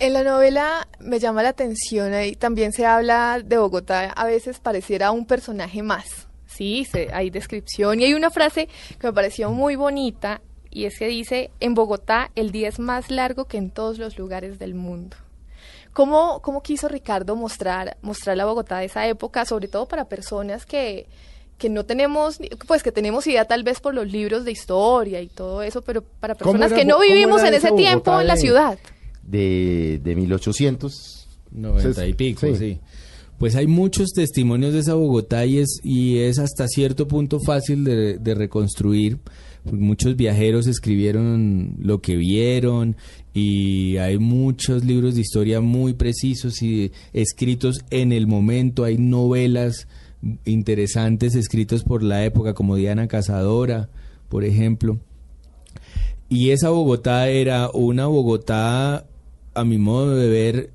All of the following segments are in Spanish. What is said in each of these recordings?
En la novela me llama la atención y también se habla de Bogotá, a veces pareciera un personaje más. Sí, se, hay descripción y hay una frase que me pareció muy bonita y es que dice, en Bogotá el día es más largo que en todos los lugares del mundo. ¿Cómo, cómo quiso Ricardo mostrar, mostrar la Bogotá de esa época, sobre todo para personas que, que no tenemos, pues que tenemos idea tal vez por los libros de historia y todo eso, pero para personas que no vivimos en ese tiempo en la ciudad? De, de 1890 y pico, sí. Pues hay muchos testimonios de esa Bogotá y es, y es hasta cierto punto fácil de, de reconstruir. Muchos viajeros escribieron lo que vieron y hay muchos libros de historia muy precisos y escritos en el momento. Hay novelas interesantes escritos por la época como Diana Cazadora, por ejemplo. Y esa Bogotá era una Bogotá, a mi modo de ver,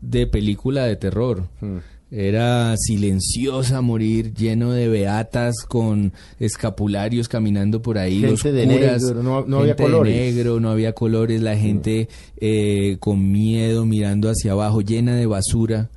de película de terror. Hmm. Era silenciosa morir, lleno de beatas con escapularios caminando por ahí, gente de negro, no, había colores. negro, no había colores, la gente eh, con miedo mirando hacia abajo, llena de basura,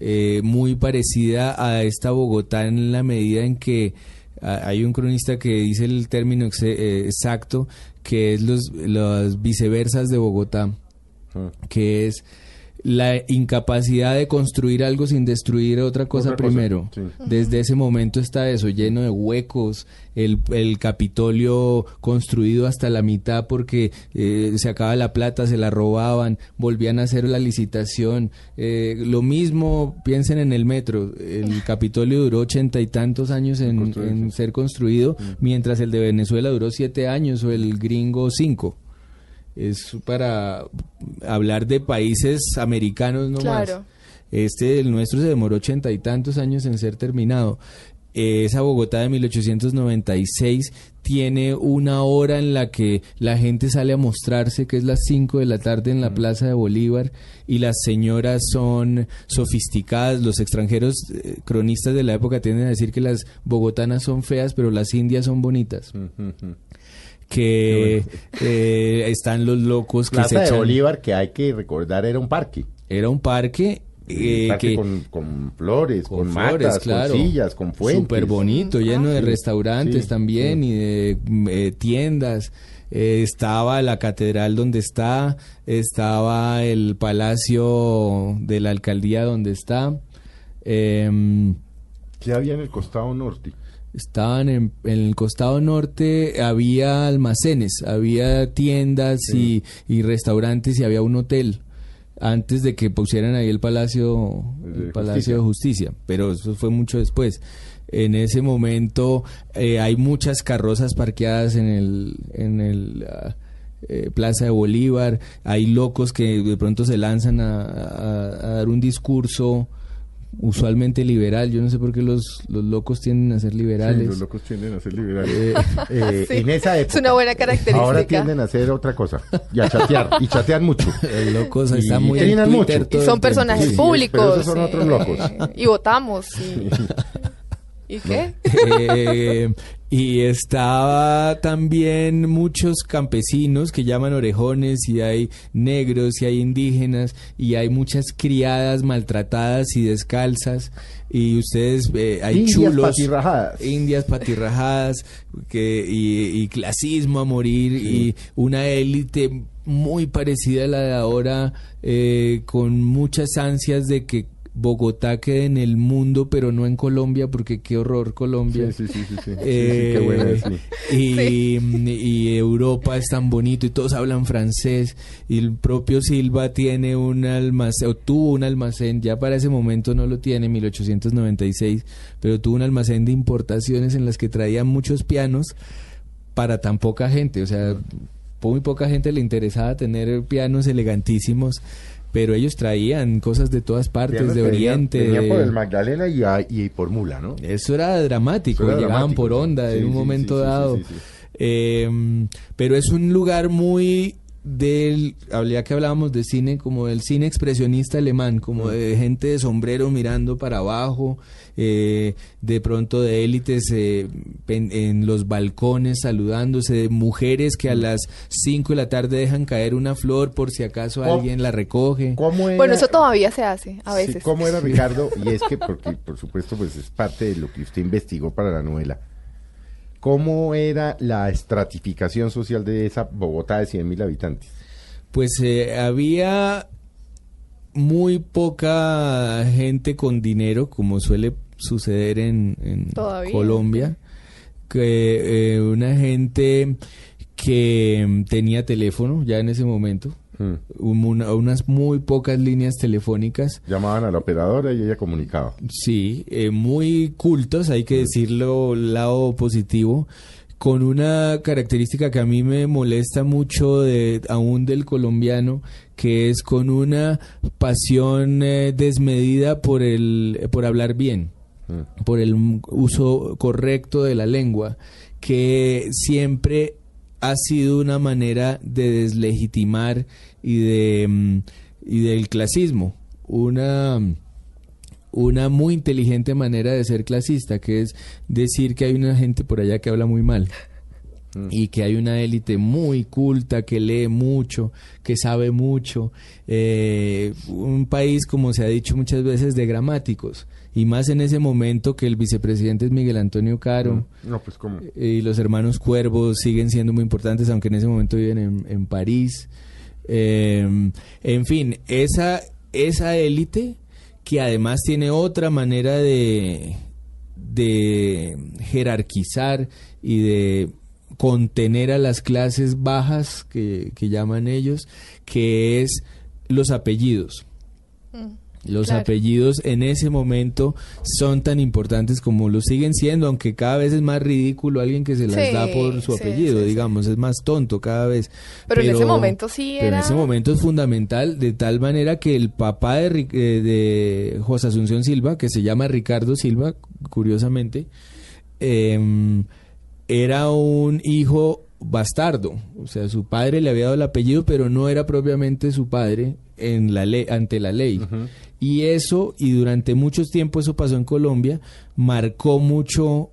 eh, muy parecida a esta Bogotá en la medida en que hay un cronista que dice el término eh, exacto, que es los, las viceversas de Bogotá. Que es la incapacidad de construir algo sin destruir otra cosa primero. Desde ese momento está eso, lleno de huecos, el, el Capitolio construido hasta la mitad porque eh, se acaba la plata, se la robaban, volvían a hacer la licitación. Eh, lo mismo, piensen en el metro, el Capitolio duró ochenta y tantos años en, ser construido, mientras el de Venezuela duró siete años o el gringo cinco es para hablar de países americanos no claro. Este, el nuestro se demoró ochenta y tantos años en ser terminado. Esa Bogotá de 1896 tiene una hora en la que la gente sale a mostrarse, que es las 5 de la tarde en la mm. Plaza de Bolívar, y las señoras son sofisticadas. Los extranjeros eh, cronistas de la época tienden a decir que las bogotanas son feas, pero las indias son bonitas. Mm, que eh, están los locos que Plaza de Bolívar, que hay que recordar, era un parque. Era un parque eh, que, con, flores, con, matas, con sillas, con fuentes. Súper bonito, lleno de restaurantes también y de eh, tiendas. estaba la catedral donde está, estaba el palacio de la alcaldía donde está. Em, ¿Qué había en el costado norte? Estaban en, el costado norte, había almacenes, había tiendas y, restaurantes y había un hotel antes de que pusieran ahí el palacio, el palacio de justicia, pero eso fue mucho después. En ese momento eh, hay muchas carrozas parqueadas en el, en el ah, eh, Plaza de Bolívar, hay locos que de pronto se lanzan a dar un discurso usualmente liberal. Yo no sé por qué los, los locos tienden a ser liberales. los locos tienden a ser liberales. Eh, eh, en esa época. Es una buena característica. Ahora tienden a hacer otra cosa y a chatear. y chatean mucho. Los locos están muy en mucho. Y son personajes públicos. esos son otros locos. y votamos. ¿Y qué? Eh, y estaba también muchos campesinos que llaman orejones y hay negros y hay indígenas y hay muchas criadas maltratadas y descalzas y ustedes eh, hay indias chulos patirrajadas. indias patirrajadas que y, clasismo a morir y una élite muy parecida a la de ahora eh, con muchas ansias de que Bogotá quede en el mundo, pero no en Colombia, porque qué horror Colombia. Sí, sí, sí, sí, eh, y, Europa es tan bonito y todos hablan francés. Y el propio Silva tiene un almacén, o tuvo un almacén, ya para ese momento no lo tiene, 1896, pero tuvo un almacén de importaciones en las que traían muchos pianos para tan poca gente. O sea, muy poca gente le interesaba tener pianos elegantísimos pero ellos traían cosas de todas partes, de Oriente. Venían por el Magdalena y, por Mula, ¿no? Eso era dramático, llegaban por onda en un momento dado. Em, pero es un lugar muy del, habría que hablábamos de cine, como del cine expresionista alemán, como de gente de sombrero mirando para abajo, eh, de pronto de élites eh, en, los balcones saludándose, de mujeres que a las 5 de la tarde dejan caer una flor por si acaso alguien la recoge. bueno, eso todavía se hace a veces. ¿Cómo era Ricardo? Y es que, porque por supuesto, pues es parte de lo que usted investigó para la novela. ¿Cómo era la estratificación social de esa Bogotá de 100.000 habitantes? Pues eh, había muy poca gente con dinero, como suele suceder en, Colombia, que eh, una gente que tenía teléfono ya en ese momento, Hmm. unas muy pocas líneas telefónicas. Llamaban a la operadora y ella comunicaba. Sí, eh, muy cultos, hay que hmm. decirlo, lado positivo con una característica que a mí me molesta mucho de, aún del colombiano, que es con una pasión eh, desmedida por el por hablar bien, hmm. por el uso correcto de la lengua, que siempre ha sido una manera de deslegitimar y de mm, y del clasismo, una una muy inteligente manera de ser clasista, que es decir que hay una gente por allá que habla muy mal mm. y que hay una élite muy culta, que lee mucho, que sabe mucho, eh, un país, como se ha dicho muchas veces, de gramáticos y más en ese momento que el vicepresidente es Miguel Antonio Caro. Mm. No, pues cómo. Eh, y los hermanos Cuervos siguen siendo muy importantes, aunque en ese momento viven en, París. Em, en fin, esa, esa élite que además tiene otra manera de, de jerarquizar y de contener a las clases bajas que, llaman ellos, que es los apellidos. Mm. Los apellidos en ese momento son tan importantes como lo siguen siendo, aunque cada vez es más ridículo alguien que se las da por su apellido, digamos, es más tonto cada vez. Pero, en ese momento sí era... en ese momento es fundamental, de tal manera que el papá de, eh, de José Asunción Silva, que se llama Ricardo Silva, curiosamente, em, era un hijo bastardo, o sea, su padre le había dado el apellido, pero no era propiamente su padre en la ley, ante la ley. Y eso, y durante muchos tiempo eso pasó en Colombia, marcó mucho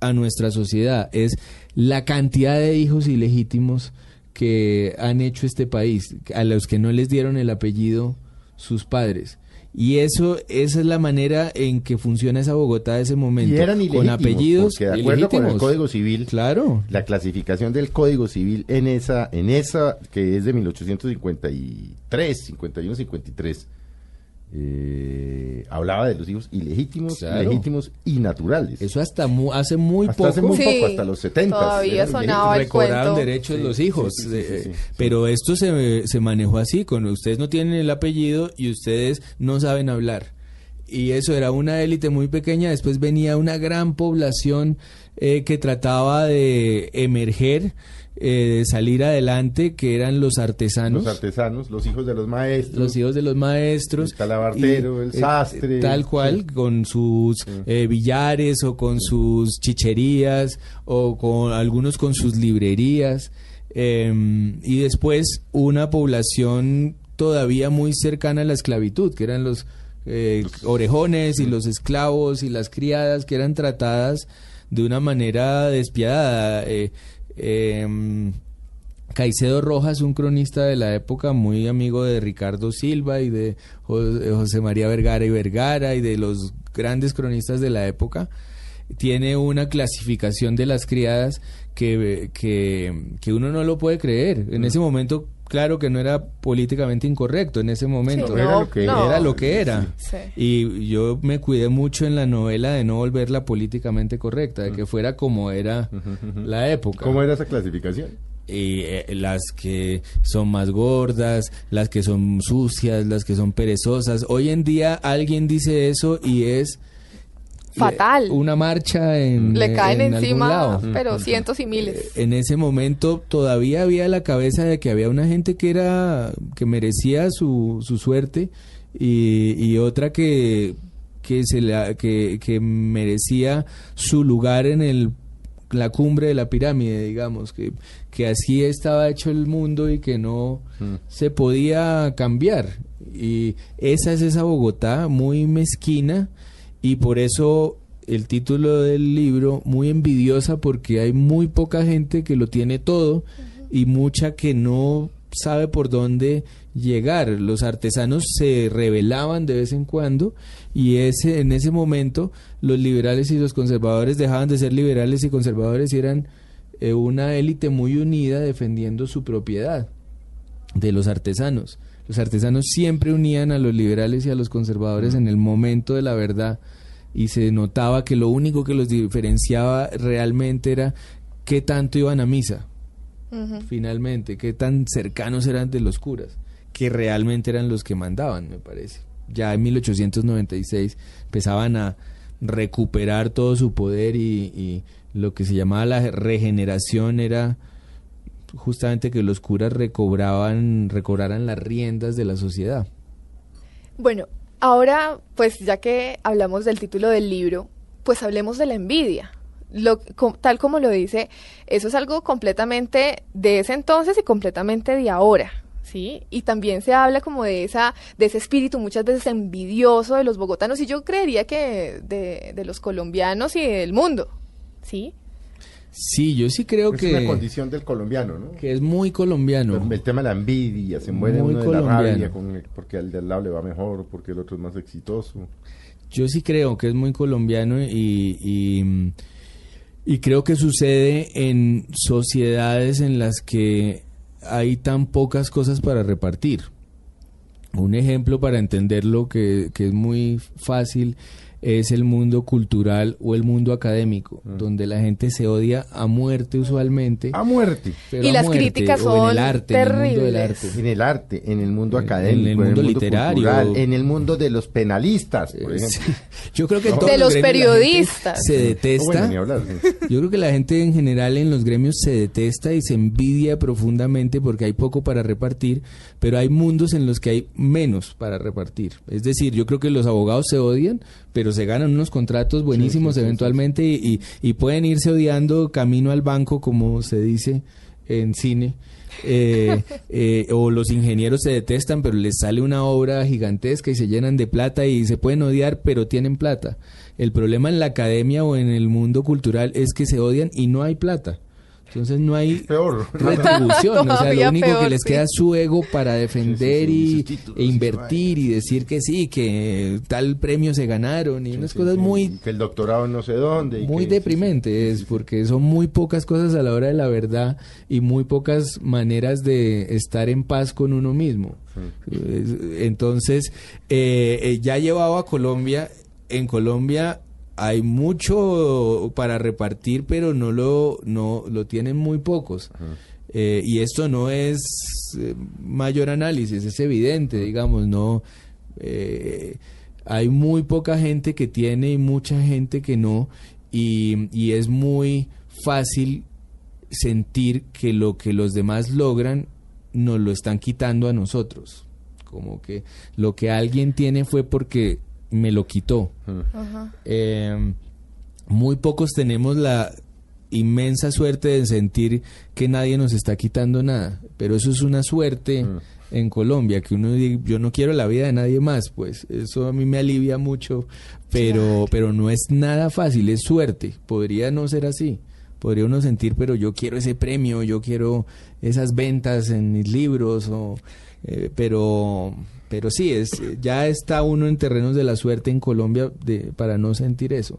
a nuestra sociedad. Es la cantidad de hijos ilegítimos que han hecho este país, a los que no les dieron el apellido sus padres. Y eso, esa es la manera en que funciona esa Bogotá de ese momento. con apellidos. de acuerdo con el Código Civil, claro. la clasificación del Código Civil en esa, en esa que es de 1853, 51, 53 eh, hablaba de los hijos ilegítimos, legítimos y naturales. Eso hasta hace muy poco. Hace muy poco, hasta los 70. Todavía sonaba el derechos de los hijos. Eh, pero esto se, se manejó así, con ustedes no tienen el apellido y ustedes no saben hablar. Y eso era una élite muy pequeña, después venía una gran población eh, que trataba de emerger eh, salir adelante, que eran los artesanos. Los artesanos, los hijos de los maestros. Los hijos de los maestros. El talabartero, el eh, sastre. tal cual, con sus eh, billares o con sus chicherías o con algunos con sus librerías. Em, y después una población todavía muy cercana a la esclavitud, que eran los orejones y los esclavos y las criadas que eran tratadas de una manera despiadada. Eh, Caicedo Rojas, un cronista de la época, muy amigo de Ricardo Silva y de José María Vergara y Vergara y de los grandes cronistas de la época, tiene una clasificación de las criadas que, que, uno no lo puede creer. En ese momento, claro que no era políticamente incorrecto, en ese momento era, lo que era. lo que era. Y yo me cuidé mucho en la novela de no volverla políticamente correcta, de que fuera como era la época. ¿Cómo era esa clasificación? y eh, las que son más gordas, las que son sucias, las que son perezosas. Hoy en día alguien dice eso y es fatal. una marcha en le caen en encima, algún lado. pero cientos y miles. En ese momento todavía había la cabeza de que había una gente que era que merecía su, su suerte y, y otra que que se la, que, que merecía su lugar en el la cumbre de la pirámide, digamos, que, que así estaba hecho el mundo y que no se podía cambiar. Y esa es esa Bogotá muy mezquina y por eso el título del libro muy envidiosa porque hay muy poca gente que lo tiene todo y mucha que no sabe por dónde llegar. Los artesanos se rebelaban de vez en cuando y ese en ese momento los liberales y los conservadores dejaban de ser liberales y conservadores y eran eh, una élite muy unida defendiendo su propiedad de los artesanos. Los artesanos siempre unían a los liberales y a los conservadores en el momento de la verdad y se notaba que lo único que los diferenciaba realmente era qué tanto iban a misa, finalmente, qué tan cercanos eran de los curas, que realmente eran los que mandaban, me parece. Ya en 1896 empezaban a recuperar todo su poder y, y lo que se llamaba la regeneración era justamente que los curas recobraban, recobraran las riendas de la sociedad. Bueno, ahora, pues ya que hablamos del título del libro, pues hablemos de la envidia. Lo, tal como lo dice, eso es algo completamente de ese entonces y completamente de ahora, ¿sí? Y también se habla como de esa, de ese espíritu muchas veces envidioso de los bogotanos y yo creería que de, de los colombianos y del mundo, ¿sí? Sí, yo sí creo Es que, una condición del colombiano, ¿no? que es muy colombiano. El tema de la envidia, se muere Muy uno de la rabia con el- porque al de al lado le va mejor, porque el otro es más exitoso. Yo sí creo que es muy colombiano y, y, y creo que sucede en sociedades en las que hay tan pocas cosas para repartir. Un ejemplo para entenderlo que, que es muy fácil es el mundo cultural o el mundo académico, donde la gente se odia a muerte usualmente. A muerte. pero Y a las muerte, críticas o en el son arte, en el mundo del terribles. arte. En el arte, en el mundo En- académico, en el mundo literario. cultural, en el mundo de los penalistas, por ejemplo. Sí. Yo creo que No. De los periodistas. se detesta. bueno, ni hablar. sí. Yo creo que la gente en general en los gremios se detesta y se envidia profundamente porque hay poco para repartir, pero hay mundos en los que hay menos para repartir. Es decir, yo creo que los abogados se odian, pero se ganan unos contratos buenísimos sí, sí, eventualmente y, y- y pueden irse odiando camino al banco, como se dice en cine. Eh, eh, o los ingenieros se detestan, pero les sale una obra gigantesca y se llenan de plata y se pueden odiar, pero tienen plata. El problema en la academia o en el mundo cultural es que se odian y no hay plata. Entonces no hay Peor. retribución, o sea, lo único que les sí. queda es su ego para defender Sí, sí, sí, y, e invertir y decir que sí, que tal premio se ganaron y unas Sí, cosas sí, muy Que el doctorado en no sé dónde. y muy que- deprimente es porque son muy pocas cosas a la hora de la verdad y muy pocas maneras de estar en paz con uno mismo. Es- Entonces, eh, eh, ya llevado a Colombia, en Colombia hay mucho para repartir, pero no lo, no, lo tienen muy pocos. Eh, y esto no es eh, mayor análisis, es evidente, digamos, no. eh, hay muy poca gente que tiene y mucha gente que no, y, y es muy fácil sentir que lo que los demás logran nos lo están quitando a nosotros. Como que lo que alguien tiene fue porque me lo quitó. Eh, muy pocos tenemos la inmensa suerte de sentir que nadie nos está quitando nada, pero eso es una suerte en Colombia, que uno diga, yo no quiero la vida de nadie más, pues eso a mí me alivia mucho, pero, pero no es nada fácil, es suerte, podría no ser así. Podría uno sentir, pero yo quiero ese premio, yo quiero esas ventas en mis libros, o, eh, pero, pero sí, es, ya está uno en terrenos de la suerte en Colombia de, para no sentir eso.